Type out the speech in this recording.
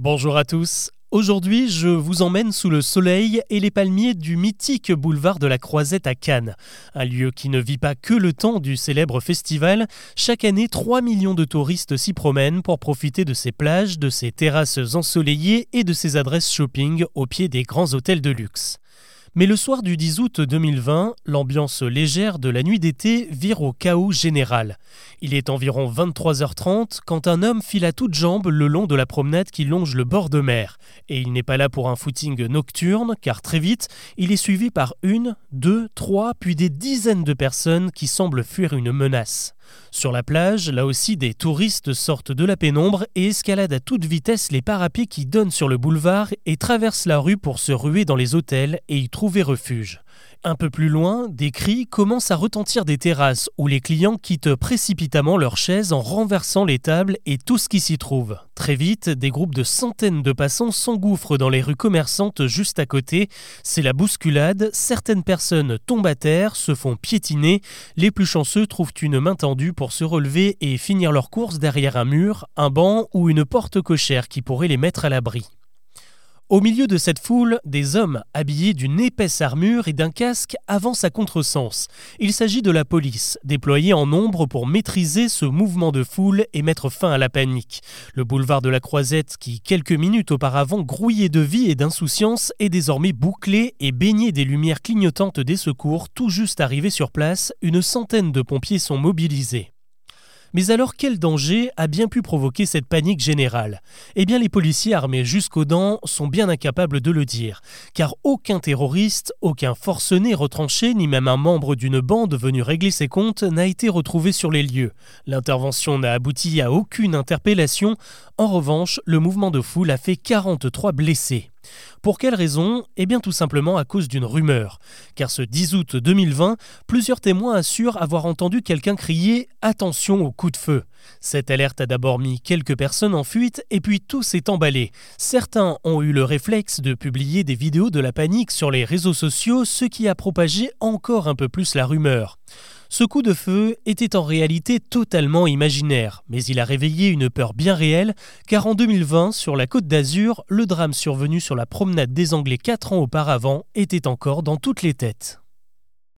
Bonjour à tous. Aujourd'hui, je vous emmène sous le soleil et les palmiers du mythique boulevard de la Croisette à Cannes. Un lieu qui ne vit pas que le temps du célèbre festival. Chaque année, 3 millions de touristes s'y promènent pour profiter de ses plages, de ses terrasses ensoleillées et de ses adresses shopping au pied des grands hôtels de luxe. Mais le soir du 10 août 2020, l'ambiance légère de la nuit d'été vire au chaos général. Il est environ 23h30 quand un homme file à toutes jambes le long de la promenade qui longe le bord de mer. Et il n'est pas là pour un footing nocturne, car très vite, il est suivi par une, deux, trois, puis des dizaines de personnes qui semblent fuir une menace. Sur la plage, là aussi, des touristes sortent de la pénombre et escaladent à toute vitesse les parapets qui donnent sur le boulevard et traversent la rue pour se ruer dans les hôtels et y trouver refuge. Un peu plus loin, des cris commencent à retentir des terrasses où les clients quittent précipitamment leurs chaises en renversant les tables et tout ce qui s'y trouve. Très vite, des groupes de centaines de passants s'engouffrent dans les rues commerçantes juste à côté. C'est la bousculade, certaines personnes tombent à terre, se font piétiner, les plus chanceux trouvent une main tendue pour se relever et finir leur course derrière un mur, un banc ou une porte cochère qui pourrait les mettre à l'abri. Au milieu de cette foule, des hommes habillés d'une épaisse armure et d'un casque avancent à contresens. Il s'agit de la police, déployée en nombre pour maîtriser ce mouvement de foule et mettre fin à la panique. Le boulevard de la Croisette, qui quelques minutes auparavant grouillait de vie et d'insouciance, est désormais bouclé et baigné des lumières clignotantes des secours. Tout juste arrivés sur place, une centaine de pompiers sont mobilisés. Mais alors quel danger a bien pu provoquer cette panique générale? Eh bien les policiers armés jusqu'aux dents sont bien incapables de le dire, car aucun terroriste, aucun forcené retranché, ni même un membre d'une bande venu régler ses comptes n'a été retrouvé sur les lieux. L'intervention n'a abouti à aucune interpellation, en revanche le mouvement de foule a fait 43 blessés. Pour quelle raison Eh bien tout simplement à cause d'une rumeur. Car ce 10 août 2020, plusieurs témoins assurent avoir entendu quelqu'un crier ⁇ Attention au coup de feu !⁇ Cette alerte a d'abord mis quelques personnes en fuite et puis tout s'est emballé. Certains ont eu le réflexe de publier des vidéos de la panique sur les réseaux sociaux, ce qui a propagé encore un peu plus la rumeur. Ce coup de feu était en réalité totalement imaginaire, mais il a réveillé une peur bien réelle, car en 2020, sur la côte d'Azur, le drame survenu sur la promenade des Anglais 4 ans auparavant était encore dans toutes les têtes.